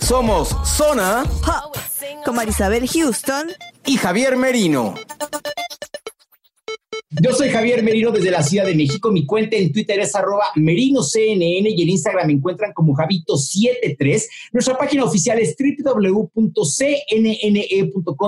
Somos Zona Pop. Con Marisabel Houston y Javier Merino. Yo soy Javier Merino desde la Ciudad de México. Mi cuenta en Twitter es arroba merinoCNN y en Instagram me encuentran como Javito73. Nuestra página oficial es www.cnne.com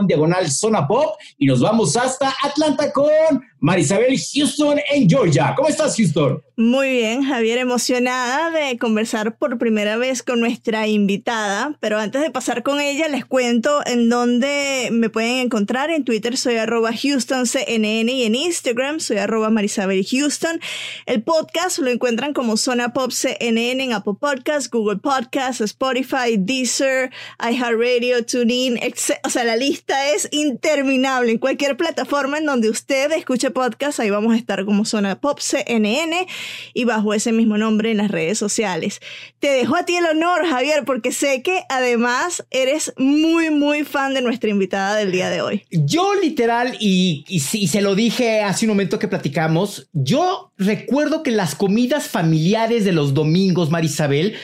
diagonal zona pop y nos vamos hasta Atlanta con Marisabel Houston en Georgia. ¿Cómo estás, Houston? Muy bien, Javier, emocionada de conversar por primera vez con nuestra invitada, pero antes de pasar con ella les cuento en dónde me pueden encontrar. En Twitter soy arroba HoustonCNN y en Instagram soy arroba Marisabel Houston. El podcast lo encuentran como Zona Pop CNN en Apple Podcasts, Google Podcasts, Spotify, Deezer, iHeartRadio, TuneIn. O sea, la lista es interminable. En cualquier plataforma en donde usted escuche podcast, ahí vamos a estar como Zona Pop CNN y bajo ese mismo nombre en las redes sociales. Te dejo a ti el honor, Javier, porque sé que además eres muy, muy fan de nuestra invitada del día de hoy. Yo literal, y, y, se lo dije hace un momento que platicamos, yo recuerdo que las comidas familiares de los domingos, Marisabel,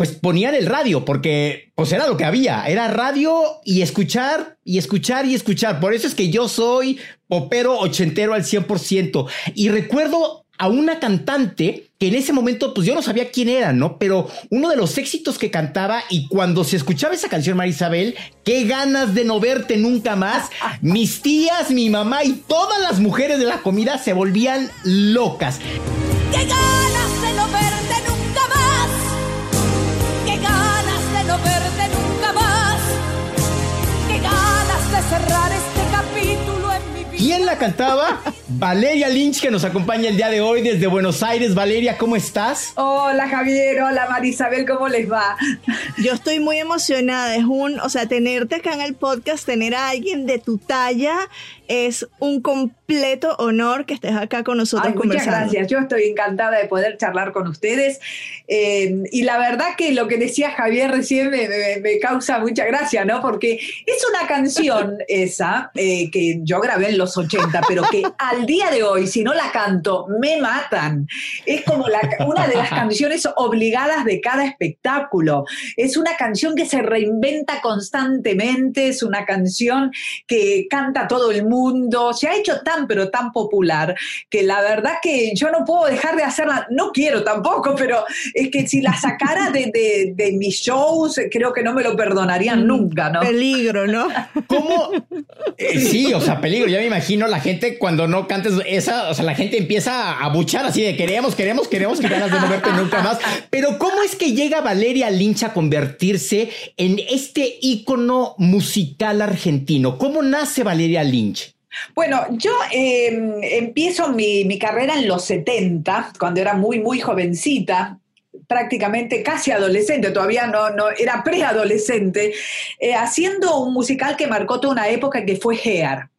pues ponían el radio, porque pues era lo que había, era radio y escuchar y escuchar y escuchar. Por eso es que yo soy popero ochentero al 100%. Y recuerdo a una cantante que en ese momento, pues yo no sabía quién era, ¿no? Pero uno de los éxitos que cantaba y cuando se escuchaba esa canción, Marisabel, qué ganas de no verte nunca más. Mis tías, mi mamá y todas las mujeres de la comida se volvían locas. ¡Qué ganas de no verte nunca más! ¡Qué ganas de no verte nunca más! ¡Qué ganas de cerrar este capítulo en mi vida! ¿Quién la cantaba? Valeria Lynch, que nos acompaña el día de hoy desde Buenos Aires. Valeria, ¿cómo estás? Hola Javier, hola Marisabel, ¿cómo les va? Yo estoy muy emocionada. Es un, o sea, tenerte acá en el podcast, tener a alguien de tu talla, es un completo honor que estés acá con nosotros Ay, muchas conversando. gracias, yo estoy encantada de poder charlar con ustedes. Eh, y la verdad que lo que decía Javier recién me, me- me causa mucha gracia, ¿no? Porque es una canción esa eh, que yo grabé en los 80, pero que al día de hoy, si no la canto, me matan. Es como la- una de las canciones obligadas de cada espectáculo. Es una canción que se reinventa constantemente, es una canción que canta todo el mundo, se ha hecho tan pero tan popular que la verdad que yo no puedo dejar de hacerla, no quiero tampoco, pero es que si la sacara de, de- de mis shows, creo que no me lo perdonarían nunca, ¿no? Peligro, ¿no? ¿Cómo? Eh, sí, o sea, peligro. Ya me imagino la gente cuando no cantes esa, o sea, la gente empieza a buchar así de queremos, queremos, queremos, que ganas de no verte nunca más. Pero ¿cómo es que llega Valeria Lynch a convertirse en este ícono musical argentino? ¿Cómo nace Valeria Lynch? Bueno, yo eh, empiezo mi, mi carrera en los 70, cuando era muy, muy jovencita prácticamente casi adolescente, todavía no, no era preadolescente, eh, haciendo un musical que marcó toda una época que fue Hair.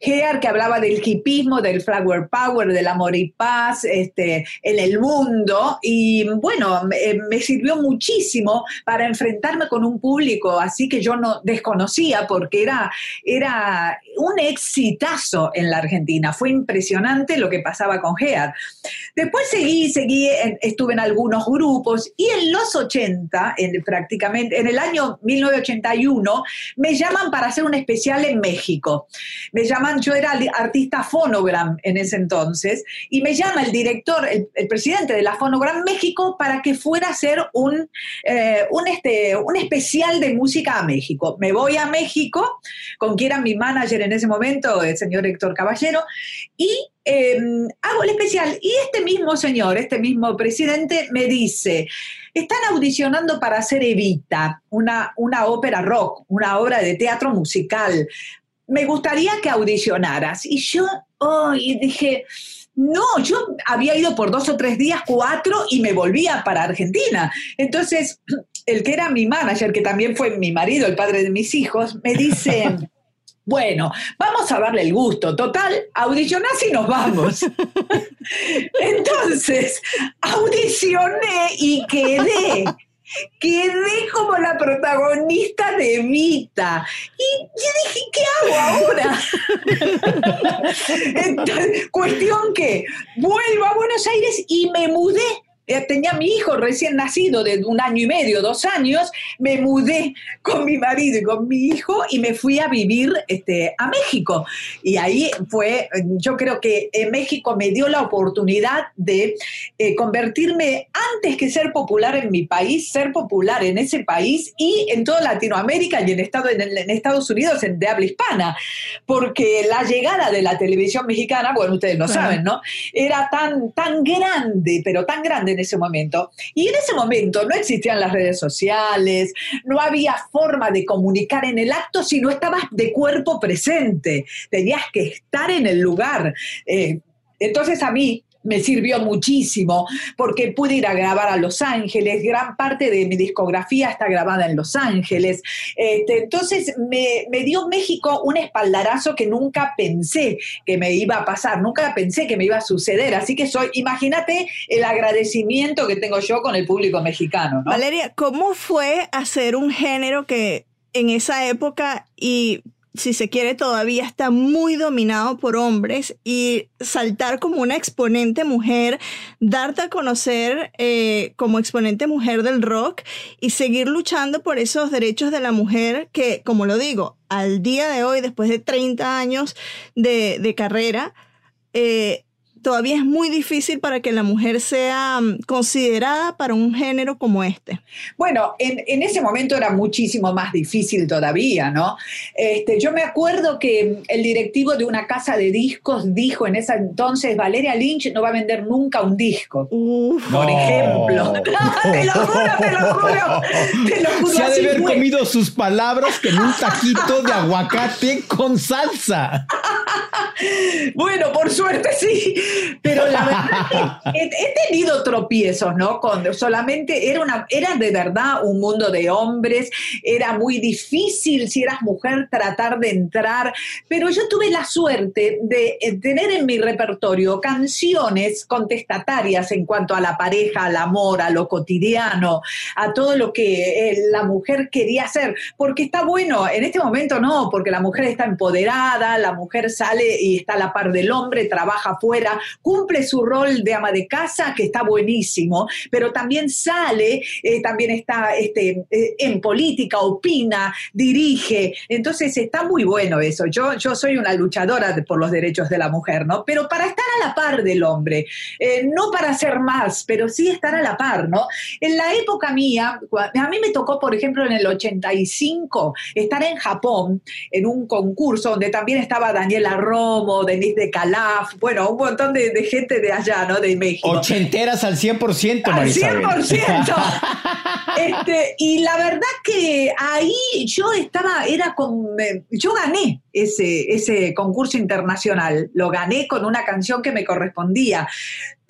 Hair, que hablaba del hipismo, del flower power, del amor y paz este, en el mundo. Y bueno, me, me sirvió muchísimo para enfrentarme con un público así que yo no desconocía porque era, era un exitazo en la Argentina. Fue impresionante lo que pasaba con Hair. Después seguí, seguí, estuve en algunos grupos y en los 80, en, prácticamente, en el año 1981, me llaman para hacer un especial en México. Me llamaron llamaban, yo era artista Phonogram en ese entonces, y me llama el director, el, presidente de la Phonogram México, para que fuera a hacer un, eh, un, este, un especial de música a México. Me voy a México, con quien era mi manager en ese momento, el señor Héctor Caballero, y em, hago el especial. Y este mismo señor, este mismo presidente, me dice, están audicionando para hacer Evita, una, una ópera rock, una obra de teatro musical. Me gustaría que audicionaras. Y yo oh, dije, no, yo había ido por dos o tres días, cuatro, y me volvía para Argentina. Entonces, el que era mi manager, que también fue mi marido, el padre de mis hijos, me dice... Bueno, vamos a darle el gusto. Total, audicionás y nos vamos. Entonces, audicioné y quedé. Quedé como la protagonista de Vita. Y yo dije, ¿qué hago ahora? Entonces, cuestión que vuelvo a Buenos Aires y me mudé eh, tenía mi hijo recién nacido de un año y medio, dos años, me mudé con mi marido y con mi hijo y me fui a vivir este, a México. Y ahí fue, yo creo que en México me dio la oportunidad de eh, convertirme, antes que ser popular en mi país, ser popular en ese país y en toda Latinoamérica y en, Estado, en, Estados Unidos de habla hispana. Porque la llegada de la televisión mexicana, bueno, ustedes lo saben, ¿no? Era tan, tan grande, pero tan grande ese momento. Y en ese momento no existían las redes sociales, no había forma de comunicar en el acto si no estabas de cuerpo presente, tenías que estar en el lugar. Eh, entonces a mí me sirvió muchísimo porque pude ir a grabar a Los Ángeles, gran parte de mi discografía está grabada en Los Ángeles. Este, entonces me, me, dio México un espaldarazo que nunca pensé que me iba a pasar, nunca pensé que me iba a suceder. Así que soy, imagínate el agradecimiento que tengo yo con el público mexicano. Valeria, ¿cómo fue hacer un género que en esa época y si se quiere, todavía está muy dominado por hombres y saltar como una exponente mujer, darte a conocer eh, como exponente mujer del rock y seguir luchando por esos derechos de la mujer que, como lo digo, al día de hoy, después de 30 años de, carrera, eh, todavía es muy difícil para que la mujer sea mm, considerada para un género como este. Bueno, en, ese momento era muchísimo más difícil todavía, ¿no? Este, yo me acuerdo que el directivo de una casa de discos dijo en ese entonces, Valeria Lynch no va a vender nunca un disco, por ejemplo. te lo juro, te lo juro. Te lo juro Se ha de haber comido sus palabras que en un taquito de aguacate con salsa. bueno, por suerte sí. Pero la verdad que he, tenido tropiezos, ¿no? Con, solamente era, una, era de verdad un mundo de hombres, era muy difícil si eras mujer tratar de entrar, pero yo tuve la suerte de eh, tener en mi repertorio canciones contestatarias en cuanto a la pareja, al amor, a lo cotidiano, a todo lo que eh, la mujer quería hacer, porque está bueno, en este momento no, porque la mujer está empoderada, la mujer sale y está a la par del hombre, trabaja afuera, cumple su rol de ama de casa, que está buenísimo, pero también sale, eh, también está este, eh, en política, opina, dirige. Entonces está muy bueno eso. Yo, yo soy una luchadora por los derechos de la mujer, ¿no? Pero para estar a la par del hombre, eh, no para ser más, pero sí estar a la par, ¿no? En la época mía, a mí me tocó, por ejemplo, en el 85, estar en Japón en un concurso donde también estaba Daniela Romo, Denise de Calaf, bueno, un montón de, gente de allá, ¿no? De México. Ochenteras al 100%, Al 100%. este, y la verdad que ahí yo estaba, era con, yo gané ese, ese concurso internacional, lo gané con una canción que me correspondía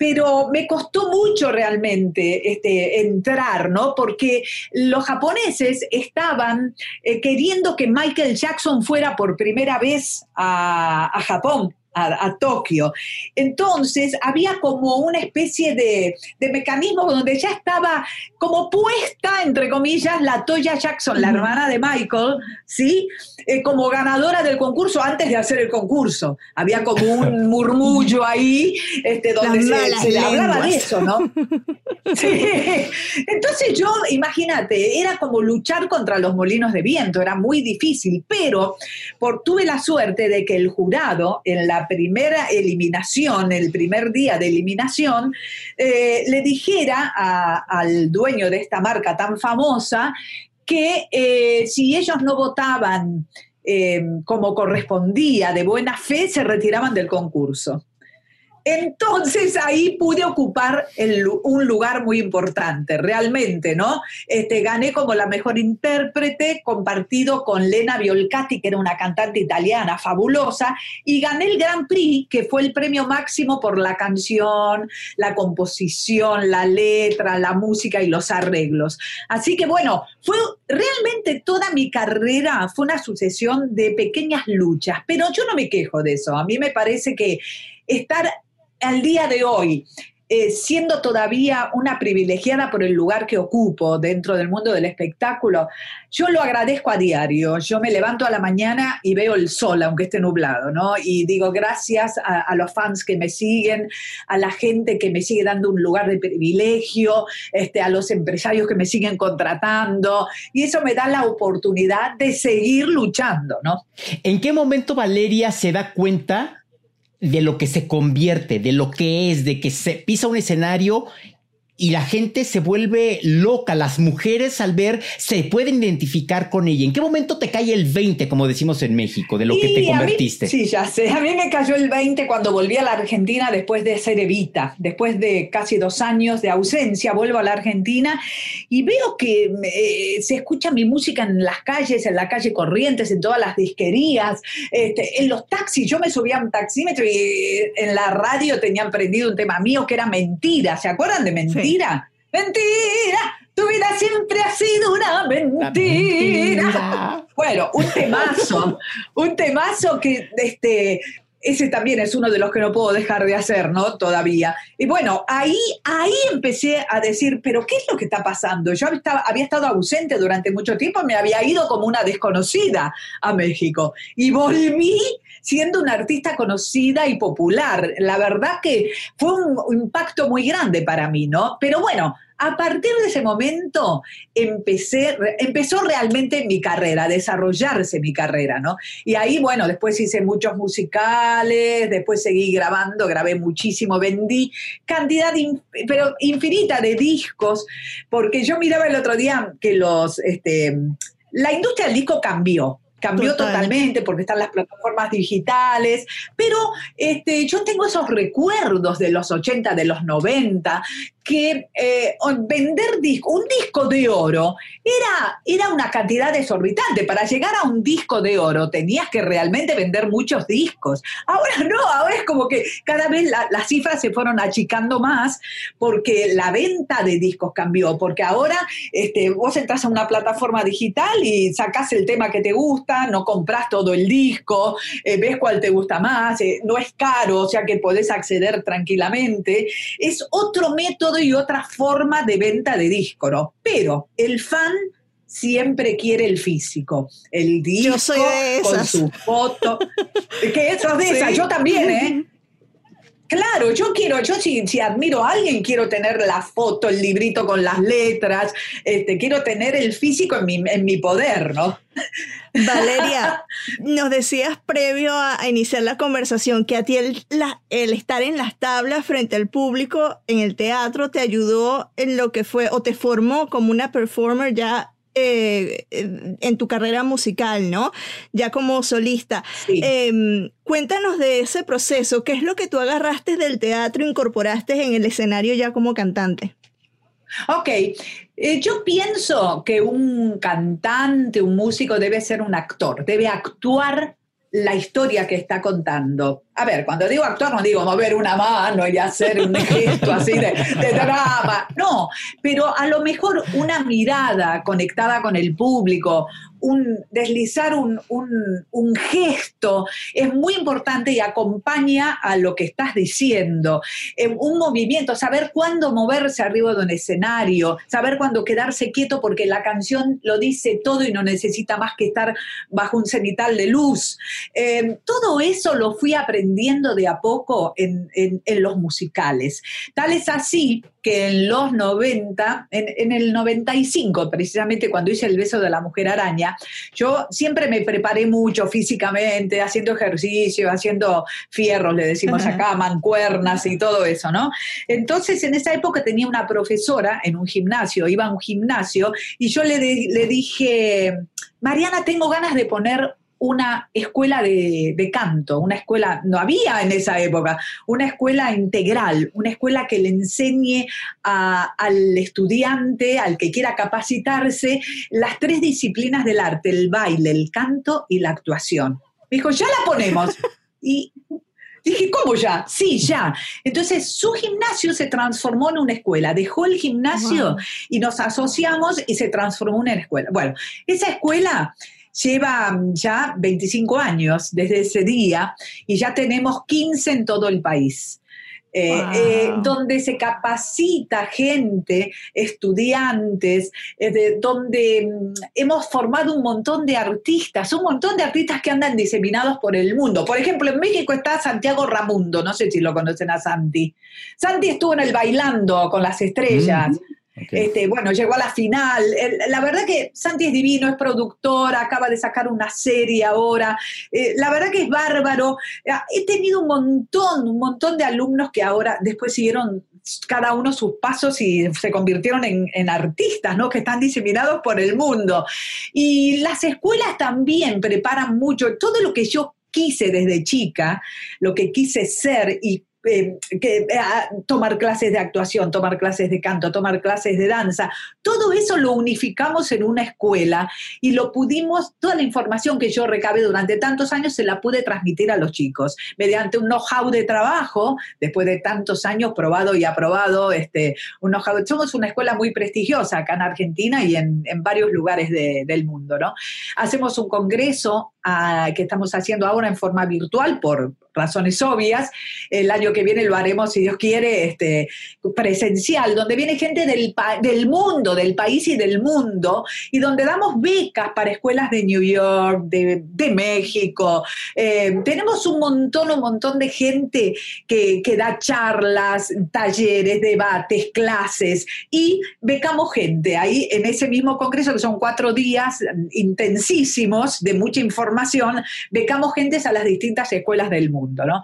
pero me costó mucho realmente este, entrar, ¿no? Porque los japoneses estaban eh, queriendo que Michael Jackson fuera por primera vez a, a Japón a, Tokio. Entonces había como una especie de, mecanismo donde ya estaba como puesta, entre comillas, la Toya Jackson, la hermana de Michael, ¿sí? Eh, como ganadora del concurso antes de hacer el concurso. Había como un murmullo ahí este, donde se, hablaba de eso, ¿no? Sí. Entonces yo, imagínate, era como luchar contra los molinos de viento, era muy difícil, pero por, tuve la suerte de que el jurado en la primera eliminación, el primer día de eliminación, eh, le dijera al dueño de esta marca tan famosa que eh, si ellos no votaban eh, como correspondía de buena fe, se retiraban del concurso. Entonces ahí pude ocupar un lugar muy importante, realmente, ¿no? Este, gané como la mejor intérprete, compartido con Lena Violcati, que era una cantante italiana fabulosa, y gané el Grand Prix, que fue el premio máximo por la canción, la composición, la letra, la música y los arreglos. Así que bueno, fue realmente toda mi carrera, fue una sucesión de pequeñas luchas, pero yo no me quejo de eso. A mí me parece que estar al día de hoy, eh, siendo todavía una privilegiada por el lugar que ocupo dentro del mundo del espectáculo, yo lo agradezco a diario. Yo me levanto a la mañana y veo el sol, aunque esté nublado, ¿no? Y digo gracias a, los fans que me siguen, a la gente que me sigue dando un lugar de privilegio, este, a los empresarios que me siguen contratando. Y eso me da la oportunidad de seguir luchando, ¿no? ¿En qué momento Valeria se da cuenta? De lo que se convierte, de lo que es, de que se pisa un escenario y la gente se vuelve loca. Las mujeres al ver se pueden identificar con ella. ¿En qué momento te cae el 20, como decimos en México, de lo que te convertiste? sí, ya sé. A mí me cayó el 20 cuando volví a la Argentina después de ser Evita. Después de casi dos años de ausencia, vuelvo a la Argentina y veo que eh, se escucha mi música en las calles, en la calle Corrientes, en todas las disquerías, este, en los taxis. Yo me subía a un taxímetro y eh, en la radio tenían prendido un tema mío que era mentira. ¿Se acuerdan de mentira? Mentira, mentira, tu vida siempre ha sido una mentira. Bueno, un temazo, un temazo que este, ese también es uno de los que no puedo dejar de hacer, ¿no? Todavía. Y bueno, ahí, ahí empecé a decir, pero ¿qué es lo que está pasando? Yo había estado ausente durante mucho tiempo, me había ido como una desconocida a México y volví siendo una artista conocida y popular. La verdad que fue un impacto muy grande para mí, ¿no? Pero bueno, a partir de ese momento empecé, empezó realmente mi carrera, a desarrollarse mi carrera, ¿no? Y ahí, bueno, después hice muchos musicales, después seguí grabando, grabé muchísimo, vendí cantidad, pero infinita de discos, porque yo miraba el otro día que los, este, la industria del disco cambió cambió totalmente porque están las plataformas digitales, pero este, yo tengo esos recuerdos de los 80, de los 90, que eh, vender un disco de oro era, era una cantidad exorbitante. Para llegar a un disco de oro tenías que realmente vender muchos discos. Ahora no, ahora es como que cada vez las cifras se fueron achicando más porque la venta de discos cambió, porque ahora este, vos entras a una plataforma digital y sacás el tema que te gusta, no compras todo el disco, eh, ves cuál te gusta más, eh, no es caro, o sea que podés acceder tranquilamente. Es otro método y otra forma de venta de disco, ¿no? Pero el fan siempre quiere el físico, el disco con su foto. que eso de esa, yo también, ¿eh? Claro, yo quiero, yo si, si, admiro a alguien, quiero tener la foto, el librito con las letras, este, quiero tener el físico en mi, en mi poder, ¿no? Valeria, nos decías previo a, iniciar la conversación que a ti el, el, estar en las tablas frente al público en el teatro te ayudó en lo que fue o te formó como una performer ya eh, en tu carrera musical, ¿no? Ya como solista. Em, cuéntanos de ese proceso, ¿qué es lo que tú agarraste del teatro e incorporaste en el escenario ya como cantante? Ok, eh, yo pienso que un cantante, un músico debe ser un actor, debe actuar la historia que está contando. a ver, cuando digo actuar no digo mover una mano y hacer un gesto así de, de drama, no, pero a lo mejor una mirada conectada con el público, un, deslizar un, un- gesto es muy importante y acompaña a lo que estás diciendo. Eh, un movimiento, saber cuándo moverse arriba de un escenario, saber cuándo quedarse quieto porque la canción lo dice todo y no necesita más que estar bajo un cenital de luz. Eh, todo eso lo fui aprendiendo de a poco en- en los musicales. Tal es así que en los 90, en, en el 95 precisamente, cuando hice El beso de la mujer araña, yo siempre me preparé mucho físicamente, haciendo ejercicio, haciendo fierros, le decimos acá, mancuernas y todo eso, ¿no? Entonces, en esa época tenía una profesora en un gimnasio, iba a un gimnasio, y yo le, le dije, Mariana, tengo ganas de poner una escuela de, de canto, una escuela, no había en esa época, una escuela integral, una escuela que le enseñe a- al estudiante, al que quiera capacitarse, las tres disciplinas del arte, el baile, el canto y la actuación. Me dijo, ya la ponemos. Y dije, ¿cómo ya? Sí, ya. Entonces su gimnasio se transformó en una escuela, dejó el gimnasio Wow. y nos asociamos y se transformó en una escuela. Bueno, esa escuela lleva mm, ya 25 años desde ese día y ya tenemos 15 en todo el país. Eh, Wow. eh, donde se capacita gente, estudiantes, eh, de- donde mm, hemos formado un montón de artistas, un montón de artistas que andan diseminados por el mundo. Por ejemplo, en México está Santiago Ramundo, no sé si lo conocen a Santi. Santi estuvo en el Bailando con las estrellas. Este, bueno, llegó a la final. La verdad que Santi es divino, es productor, acaba de sacar una serie ahora. Eh, la verdad que es bárbaro. Ah, He tenido un montón, un montón de alumnos que ahora después siguieron cada uno sus pasos y se convirtieron en, en artistas, ¿no? Que están diseminados por el mundo. Y las escuelas también preparan mucho. Todo lo que yo quise desde chica, lo que quise ser y eh, que, eh, tomar clases de actuación, tomar clases de canto, tomar clases de danza, todo eso lo unificamos en una escuela y lo pudimos, toda la información que yo recabé durante tantos años se la pude transmitir a los chicos mediante un know-how de trabajo, después de tantos años probado y aprobado, este, un know-how. Somos una escuela muy prestigiosa acá en Argentina y en, en varios lugares de- del mundo, ¿no? Hacemos un congreso ah, que estamos haciendo ahora en forma virtual por razones obvias. El año que viene lo haremos, si Dios quiere, este, presencial, donde viene gente del, del mundo, del país y del mundo, y donde damos becas para escuelas de New York, de, de México. Eh, tenemos un montón, un montón de gente que, que da charlas, talleres, debates, clases, y becamos gente ahí en ese mismo congreso, que son cuatro días intensísimos de mucha información, becamos gentes a las distintas escuelas del mundo, ¿no?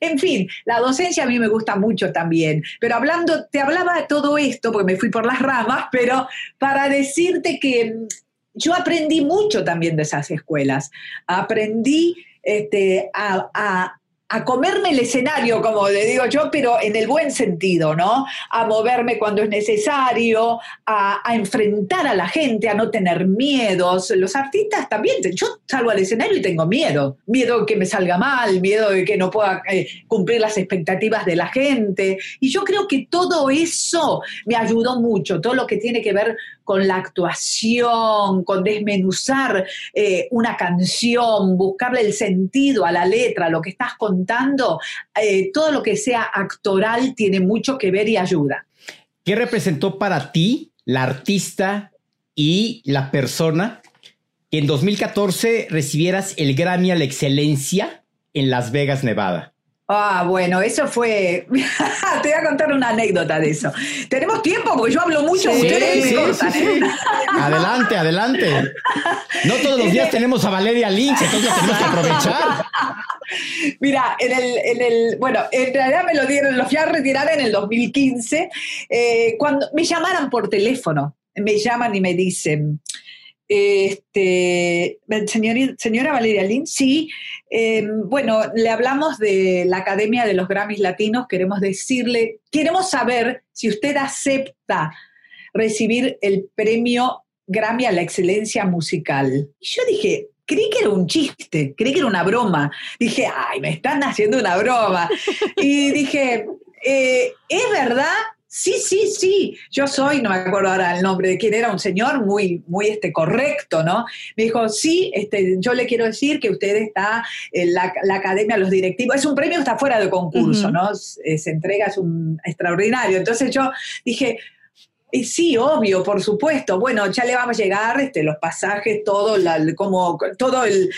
En fin, la docencia a mí me gusta mucho también, pero hablando, te hablaba de todo esto, porque me fui por las ramas, pero para decirte que mm, yo aprendí mucho también de esas escuelas. Aprendí este, a- a comerme el escenario, como le digo yo, pero en el buen sentido, ¿no? A moverme cuando es necesario, a, a enfrentar a la gente, a no tener miedos. Los artistas también, yo salgo al escenario y tengo miedo. Miedo de que me salga mal, miedo de que no pueda eh, cumplir las expectativas de la gente. Y yo creo que todo eso me ayudó mucho, todo lo que tiene que ver con la actuación, con desmenuzar eh, una canción, buscarle el sentido a la letra, lo que estás contando, eh, todo lo que sea actoral tiene mucho que ver y ayuda. ¿Qué representó para ti la artista y la persona que en 2014 recibieras el Grammy a la excelencia en Las Vegas, Nevada? Ah, bueno, eso fue. Te voy a contar una anécdota de eso. ¿Tenemos tiempo? Porque yo hablo mucho, Sí, ustedes me sí, cortan, sí, ¿eh? Adelante, adelante. No todos los días tenemos a Valeria Lynch, entonces tenemos que aprovechar. Mira, en el, en el, bueno, en realidad me lo dieron, lo fui a retirar en el 2015, eh, cuando me llamaran por teléfono, me llaman y me dicen, este, señora Valeria Lynn, sí, eh, bueno, le hablamos de la Academia de los Grammys Latinos, queremos decirle, queremos saber si usted acepta recibir el premio Grammy a la excelencia musical. Y yo dije, creí que era un chiste, creí que era una broma. Dije, ay, me están haciendo una broma. Y dije, eh, ¿es verdad? Sí, sí, sí, yo soy, no me acuerdo ahora el nombre de quién era, un señor muy, muy este, correcto, ¿no? Me dijo, sí, este, yo le quiero decir que usted está en la, la academia, los directivos, es un premio que está fuera de concurso, ¿no? Se, se entrega, es un extraordinario. Entonces yo dije, y sí, obvio, por supuesto. Bueno, ya le vamos a llegar este, los pasajes, todo, la, cómo, todo el,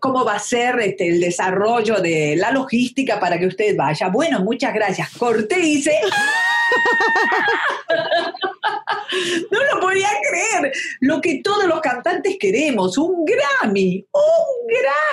cómo va a ser este, el desarrollo de la logística para que usted vaya. Bueno, muchas gracias. Corté y hice. No lo podía creer. Lo que todos los cantantes queremos, un Grammy, un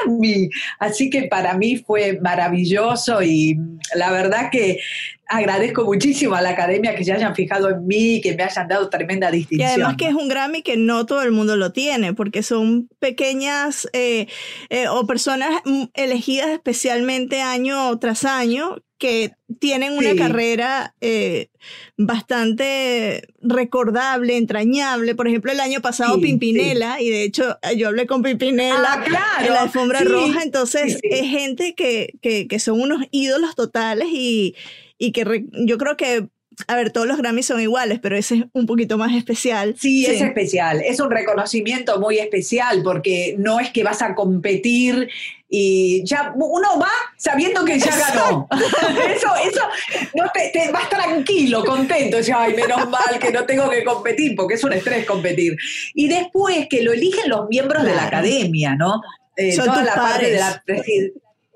Grammy. Así que para mí fue maravilloso y la verdad que agradezco muchísimo a la academia que se hayan fijado en mí, que me hayan dado tremenda Y distinción. además que es un Grammy que no todo el mundo lo tiene, porque son pequeñas eh, eh, o personas mm, elegidas especialmente año tras año que tienen una Sí. carrera eh, bastante recordable, entrañable. Por ejemplo, el año pasado Sí, Pimpinela, y de hecho yo hablé con Pimpinela Ah, claro. en la alfombra roja, entonces es gente que, que, que son unos ídolos totales y, y que re- yo creo que, a ver, todos los Grammys son iguales, pero ese es un poquito más especial. Sí, es especial, es un reconocimiento muy especial porque no es que vas a competir y ya uno va sabiendo que ya ganó. eso, eso, no te, te vas tranquilo, contento, decís, ay, menos mal que no tengo que competir, porque es un estrés competir. Y después que lo eligen los miembros de la academia, ¿no? Eh, Son toda tus la parte de la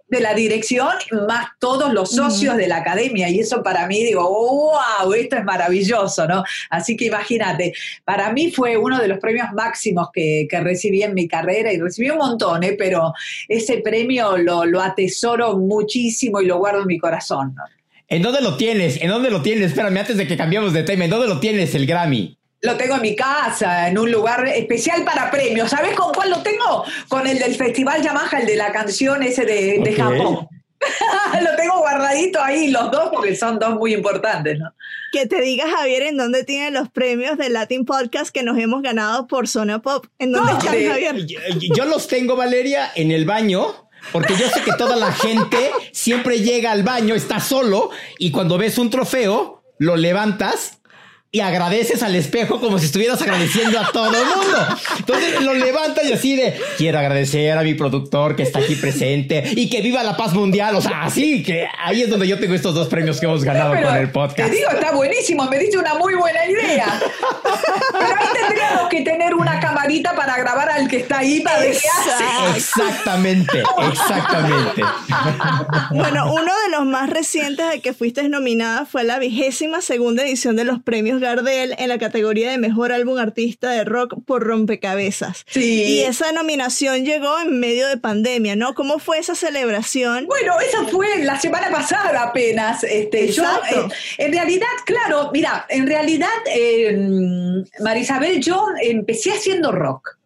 de la dirección más todos los socios de la academia y eso para mí digo, wow, esto es maravilloso, ¿no? Así que imagínate, para mí fue uno de los premios máximos que, que recibí en mi carrera y recibí un montón, ¿eh? pero ese premio lo, lo atesoro muchísimo y lo guardo en mi corazón. ¿no? ¿En dónde lo tienes? ¿En dónde lo tienes? Espérame, antes de que cambiemos de tema, ¿en dónde lo tienes el Grammy? Lo tengo en mi casa, en un lugar especial para premios. ¿Sabes con cuál lo tengo? Con el del Festival Yamaha, el de la canción ese de, de. Japón. lo tengo guardadito ahí, los dos, porque son dos muy importantes, ¿no? Que te diga, Javier, en dónde tienen los premios del Latin Podcast que nos hemos ganado por Zona Pop. ¿En dónde ¿Dónde? están, Javier? Yo, yo los tengo, Valeria, en el baño. Porque yo sé que toda la gente siempre llega al baño, está solo, y cuando ves un trofeo, lo levantas y agradeces al espejo como si estuvieras agradeciendo a todo el mundo. Entonces lo levantas y así de, quiero agradecer a mi productor que está aquí presente y que viva la paz mundial. O sea, así que ahí es donde yo tengo estos dos premios que hemos ganado Pero con el podcast. Te digo, está buenísimo, me diste una muy buena idea. Pero ahí tendríamos que tener una camarita para grabar al que está ahí para ver qué hace. Exactamente, exactamente. Bueno, uno de los más recientes de que fuiste nominada fue la vigésima segunda edición de los premios Gardel en la categoría de Mejor Álbum Artista de Rock por Rompecabezas. Sí. Y esa nominación llegó en medio de pandemia, ¿no? ¿Cómo fue esa celebración? Bueno, esa fue la semana pasada apenas. Este, yo, Exacto. eh, en realidad, claro, mira, en realidad, eh, Marisabel, yo empecé haciendo rock.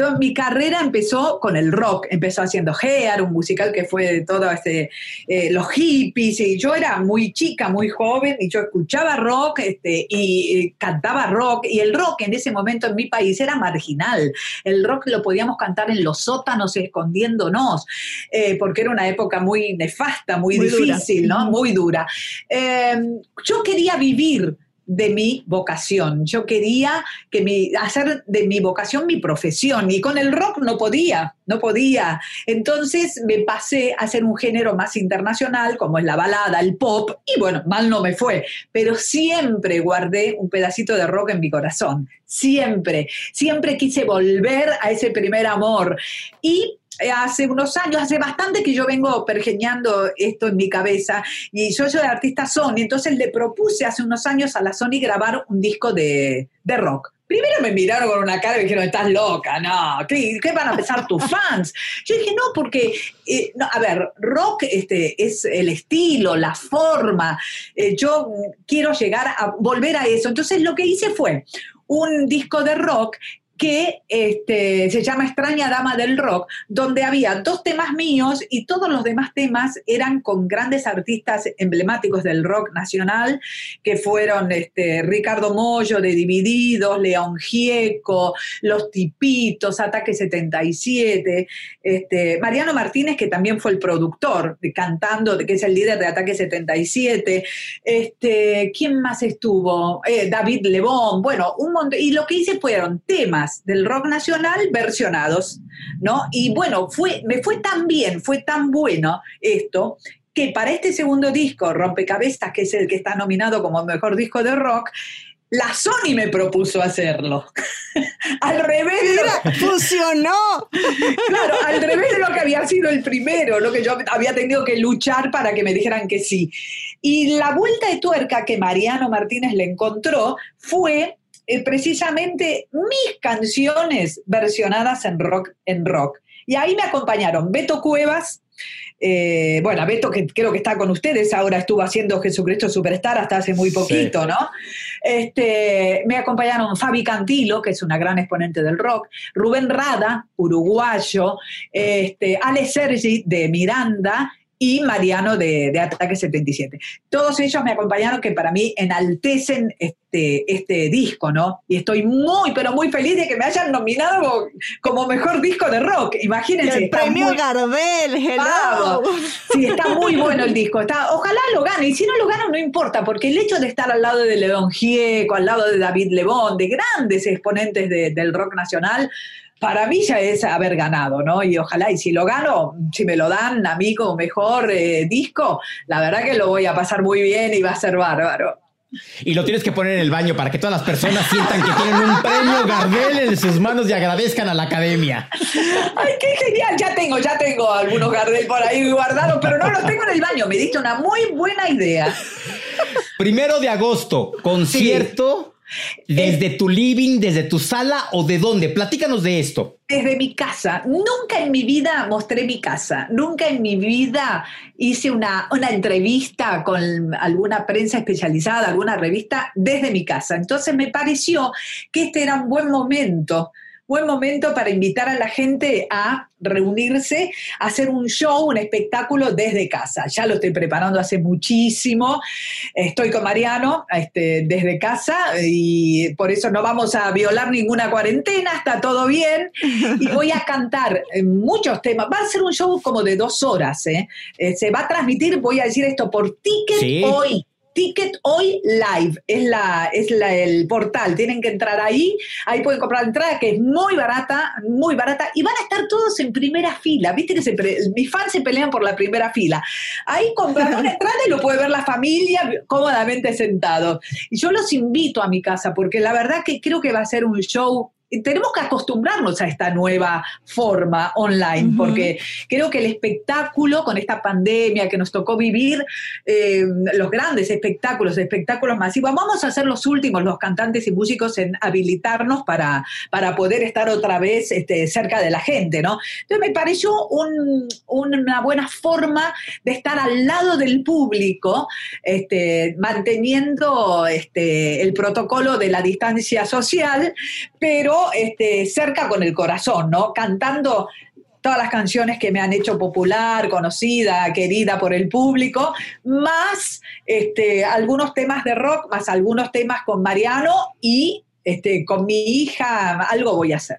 Entonces, mi carrera empezó con el rock, empezó haciendo Hair, un musical que fue de todo este, eh, los hippies, y yo era muy chica, muy joven, y yo escuchaba rock este, y eh, cantaba rock, y el rock en ese momento en mi país era marginal. El rock lo podíamos cantar en los sótanos escondiéndonos, eh, porque era una época muy nefasta, muy, Muy dura. difícil, ¿no? Muy dura. Eh, yo quería vivir de mi vocación. Yo quería que mi, hacer de mi vocación mi profesión y con el rock no podía, no podía. Entonces me pasé a hacer un género más internacional como es la balada, el pop y bueno, mal no me fue, pero siempre guardé un pedacito de rock en mi corazón, siempre, siempre quise volver a ese primer amor y hace unos años, hace bastante que yo vengo pergeñando esto en mi cabeza y yo soy artista Sony, entonces le propuse hace unos años a la Sony grabar un disco de, de rock. Primero me miraron con una cara y me dijeron, estás loca, no, ¿qué, qué van a pensar tus fans? Yo dije, no, porque, eh, no, a ver, rock este, es el estilo, la forma, eh, yo quiero llegar a volver a eso. Entonces lo que hice fue un disco de rock que este, se llama Extraña Dama del Rock, donde había dos temas míos y todos los demás temas eran con grandes artistas emblemáticos del rock nacional, que fueron este, Ricardo Mollo de Divididos, León Gieco, Los Tipitos, Ataque 77, este, Mariano Martínez, que también fue el productor, cantando, que es el líder de Ataque 77, este, ¿quién más estuvo? Eh, David Lebón, bueno, un montón, y lo que hice fueron temas del rock nacional versionados, ¿no? Y bueno, fue, me fue tan bien, fue tan bueno esto, que para este segundo disco, Rompecabezas, que es el que está nominado como mejor disco de rock, la Sony me propuso hacerlo. al revés funcionó. claro, al revés de lo que había sido el primero, lo que yo había tenido que luchar para que me dijeran que sí. Y la vuelta de tuerca que Mariano Martínez le encontró fue eh, precisamente mis canciones versionadas en rock, en rock. Y ahí me acompañaron Beto Cuevas, eh, bueno, Beto, que creo que está con ustedes, ahora estuvo haciendo Jesucristo Superstar hasta hace muy poquito, ¿no? Este, me acompañaron Fabi Cantilo, que es una gran exponente del rock, Rubén Rada, uruguayo, este, Ale Sergi de Miranda y Mariano de, de, Ataque 77. Todos ellos me acompañaron que para mí enaltecen este, este disco, ¿no? Y estoy muy, pero muy feliz de que me hayan nominado como, mejor disco de rock. Imagínense. El premio muy... Gardel, hello. Sí, está muy bueno el disco. Está, ojalá lo gane. Y si no lo gano, no importa, porque el hecho de estar al lado de León Gieco, al lado de David Lebón, de grandes exponentes de, del rock nacional, para mí ya es haber ganado, ¿no? Y ojalá, y si lo gano, si me lo dan a mí como mejor eh, disco, la verdad que lo voy a pasar muy bien y va a ser bárbaro. Y lo tienes que poner en el baño para que todas las personas sientan que tienen un premio Gardel en sus manos y agradezcan a la academia. ¡Ay, qué genial! Ya tengo, ya tengo algunos Gardel por ahí guardados, pero no los tengo en el baño. Me diste una muy buena idea. Primero de agosto, concierto. Sí. ¿Desde tu living, desde tu sala o de dónde? Platícanos de esto. Desde mi casa. Nunca en mi vida mostré mi casa. Nunca en mi vida hice una, una entrevista con alguna prensa especializada, alguna revista, desde mi casa. Entonces me pareció que este era un buen momento buen momento para invitar a la gente a reunirse, a hacer un show, un espectáculo desde casa. Ya lo estoy preparando hace muchísimo. Estoy con Mariano este, desde casa y por eso no vamos a violar ninguna cuarentena, está todo bien. Y voy a cantar muchos temas. Va a ser un show como de dos horas. ¿eh? Eh, se va a transmitir, voy a decir esto, por ticket sí. hoy. Ticket Hoy Live es, la, es la, el portal. Tienen que entrar ahí. Ahí pueden comprar la entrada, que es muy barata, muy barata. Y van a estar todos en primera fila. Viste que se, mis fans se pelean por la primera fila. Ahí compran una entrada y lo puede ver la familia cómodamente sentado. Y yo los invito a mi casa porque la verdad que creo que va a ser un show tenemos que acostumbrarnos a esta nueva forma online, uh -huh. porque creo que el espectáculo con esta pandemia que nos tocó vivir, eh, los grandes espectáculos, espectáculos masivos, vamos a ser los últimos, los cantantes y músicos, en habilitarnos para, para poder estar otra vez este, cerca de la gente, ¿no? Entonces me pareció un, una buena forma de estar al lado del público, este, manteniendo este, el protocolo de la distancia social, pero este, cerca con el corazón, ¿no? Cantando todas las canciones que me han hecho popular, conocida, querida por el público, más este, algunos temas de rock, más algunos temas con Mariano y este, con mi hija, algo voy a hacer.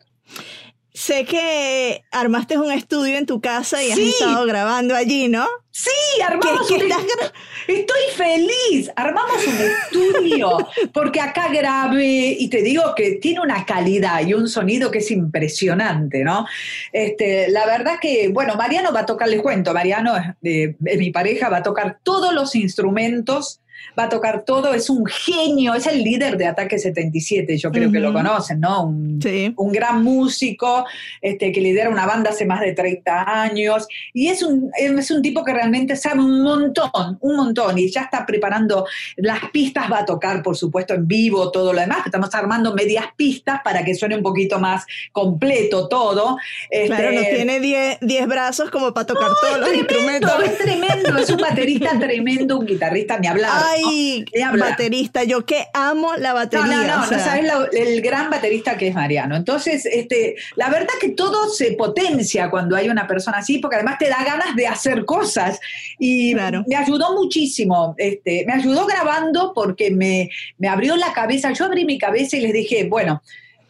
Sé que armaste un estudio en tu casa y sí. has estado grabando allí, ¿no? Sí, armamos ¿Qué, qué un estás... Estoy feliz. Armamos un estudio porque acá grabé y te digo que tiene una calidad y un sonido que es impresionante, ¿no? Este, la verdad que, bueno, Mariano va a tocar, les cuento, Mariano eh, mi pareja, va a tocar todos los instrumentos va a tocar todo, es un genio, es el líder de Ataque 77, yo creo uh -huh. que lo conocen, ¿no? Un, sí. un gran músico este, que lidera una banda hace más de 30 años y es un, es un tipo que realmente sabe un montón, un montón y ya está preparando las pistas, va a tocar por supuesto en vivo, todo lo demás, estamos armando medias pistas para que suene un poquito más completo todo. Este, claro, no tiene 10 brazos como para tocar no, todos los tremendo, instrumentos. Es tremendo, es un baterista tremendo, un guitarrista, ni hablar. Ay, baterista, yo que amo la No, batería. no, no, o sea, no sabes el gran baterista que es Mariano. Entonces, este, la verdad que todo se potencia cuando hay una persona así, porque además te da ganas de hacer cosas. Y Claro. me ayudó muchísimo. Este, me ayudó grabando porque me, me abrió la cabeza. Yo abrí mi cabeza y les dije, bueno,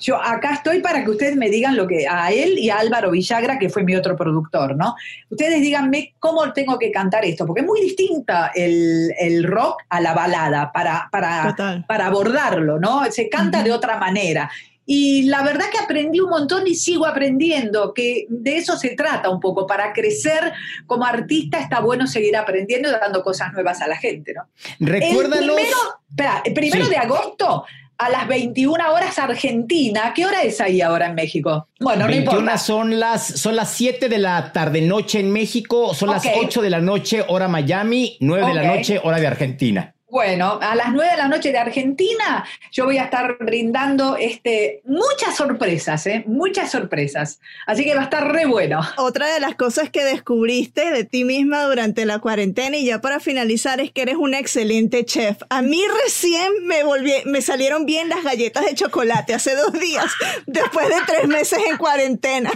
yo acá estoy para que ustedes me digan lo que a él y a Álvaro Villagra, que fue mi otro productor, ¿no? Ustedes díganme cómo tengo que cantar esto, porque es muy distinta el, el rock a la balada para, para, para abordarlo, ¿no? Se canta de otra manera. Y la verdad que aprendí un montón y sigo aprendiendo, que de eso se trata un poco. Para crecer como artista está bueno seguir aprendiendo y dando cosas nuevas a la gente, ¿no? Recuérdanos. El primero, espera, el primero Sí. de agosto a las 21 horas Argentina. ¿Qué hora es ahí ahora en México? Bueno, no 21 importa. son las, son las 7 de la tarde noche en México, son las Ok. 8 de la noche hora Miami, 9 de la noche hora de Argentina. Bueno, a las 9 de la noche de Argentina yo voy a estar brindando este, muchas sorpresas, ¿eh? Muchas sorpresas. Así que va a estar re bueno. Otra de las cosas que descubriste de ti misma durante la cuarentena y ya para finalizar es que eres una excelente chef. A mí recién me volví, me salieron bien las galletas de chocolate hace dos días, después de tres meses en cuarentena.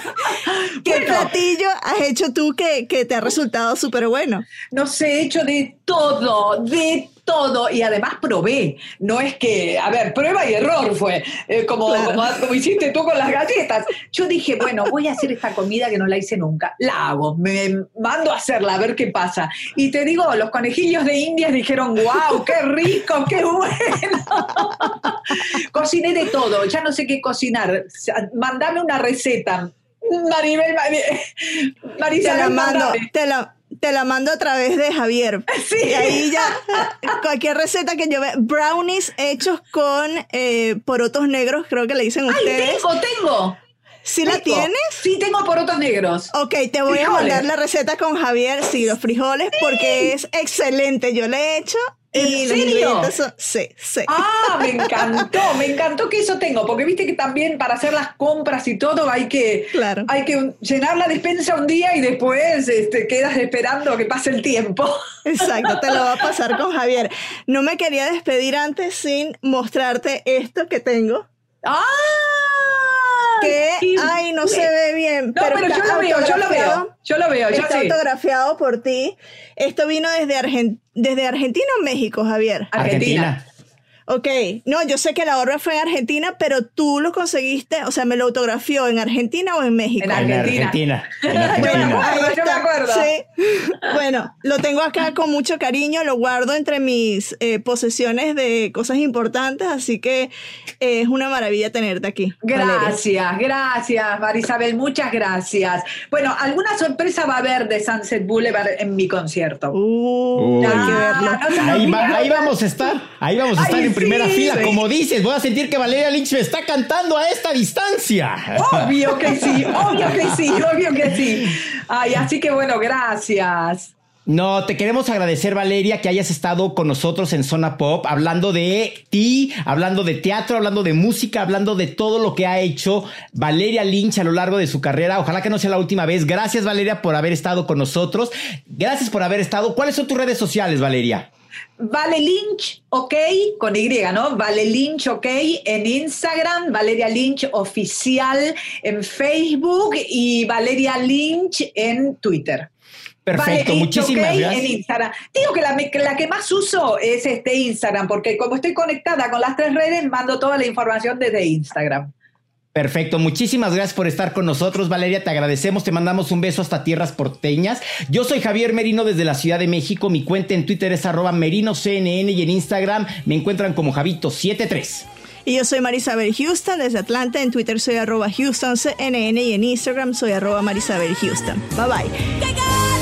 ¿Qué Bueno. platillo has hecho tú que, que te ha resultado súper bueno? No sé, he hecho de todo, de todo. Y además probé. No es que, a ver, prueba y error fue, eh, como, Claro. como, como hiciste tú con las galletas. Yo dije, bueno, voy a hacer esta comida que no la hice nunca. La hago, me mando a hacerla, a ver qué pasa. Y te digo, los conejillos de Indias dijeron, wow, qué rico, qué bueno. Cociné de todo, ya no sé qué cocinar. Mandame una receta. Maribel, Mari- Te Marisabel, la mando, te la, te la mando a través de Javier. Sí. Y ahí ya, cualquier receta que yo vea, brownies hechos con eh, porotos negros, creo que le dicen ¡Ay, ustedes. tengo, tengo! ¿Sí la tienes? Sí, tengo porotos negros. Ok, te voy a mandar la receta con Javier, sí, los frijoles, porque es excelente. Yo le he hecho ¿En los serio? son. Sí, sí. Ah, me encantó, me encantó que eso tengo, porque viste que también para hacer las compras y todo hay que, Claro. hay que llenar la despensa un día y después este, quedas esperando que pase el tiempo. Exacto, te lo va a pasar con Javier. No me quería despedir antes sin mostrarte esto que tengo. ¡Ah! Que, Sí. ay, no se ve bien. No, pero, yo lo veo, yo lo veo, yo lo veo, yo Está sí. autografiado por ti. Esto vino desde, Argen- desde Argentina o México, Javier. Argentina. Ok, no, yo sé que la obra fue en Argentina, pero tú lo conseguiste, o sea, me lo autografió en Argentina o en México. En En Argentina. Argentina. En Bueno, Argentina. Argentina. yo me acuerdo. Sí. Bueno, lo tengo acá con mucho cariño, lo guardo entre mis eh, posesiones de cosas importantes, así que eh, es una maravilla tenerte aquí. Valeria. Gracias, gracias, Marisabel, muchas gracias. Bueno, alguna sorpresa va a haber de Sunset Boulevard en mi concierto. Uh, Uy. hay que Ah, no Ahí, va- olviden. ahí vamos a estar, ahí vamos a estar Ay, primera sí, fila. sí. Como dices, voy a sentir que Valeria Lynch me está cantando a esta distancia. Obvio que sí, obvio que sí, obvio que sí. Ay, así que bueno, gracias. No, te queremos agradecer, Valeria, que hayas estado con nosotros en Zona Pop, hablando de ti, hablando de teatro, hablando de música, hablando de todo lo que ha hecho Valeria Lynch a lo largo de su carrera. Ojalá que no sea la última vez. Gracias, Valeria, por haber estado con nosotros. Gracias por haber estado. ¿Cuáles son tus redes sociales, Valeria? Vale Lynch, ok, con Y, ¿no? Vale Lynch, ok, en Instagram, Valeria Lynch Oficial en Facebook y Valeria Lynch en Twitter. Perfecto, Vale muchísimas ok, gracias. En Instagram. Digo que la, que la que más uso es este Instagram, porque como estoy conectada con las tres redes, mando toda la información desde Instagram. Perfecto, muchísimas gracias por estar con nosotros, Valeria. Te agradecemos, te mandamos un beso hasta tierras porteñas. Yo soy Javier Merino desde la Ciudad de México. Mi cuenta en Twitter es arroba merinoCNN y en Instagram me encuentran como Javito73. Y yo soy Marisabel Houston desde Atlanta. En Twitter soy arroba HoustonCNN y en Instagram soy arroba Marisabel Houston. Bye bye.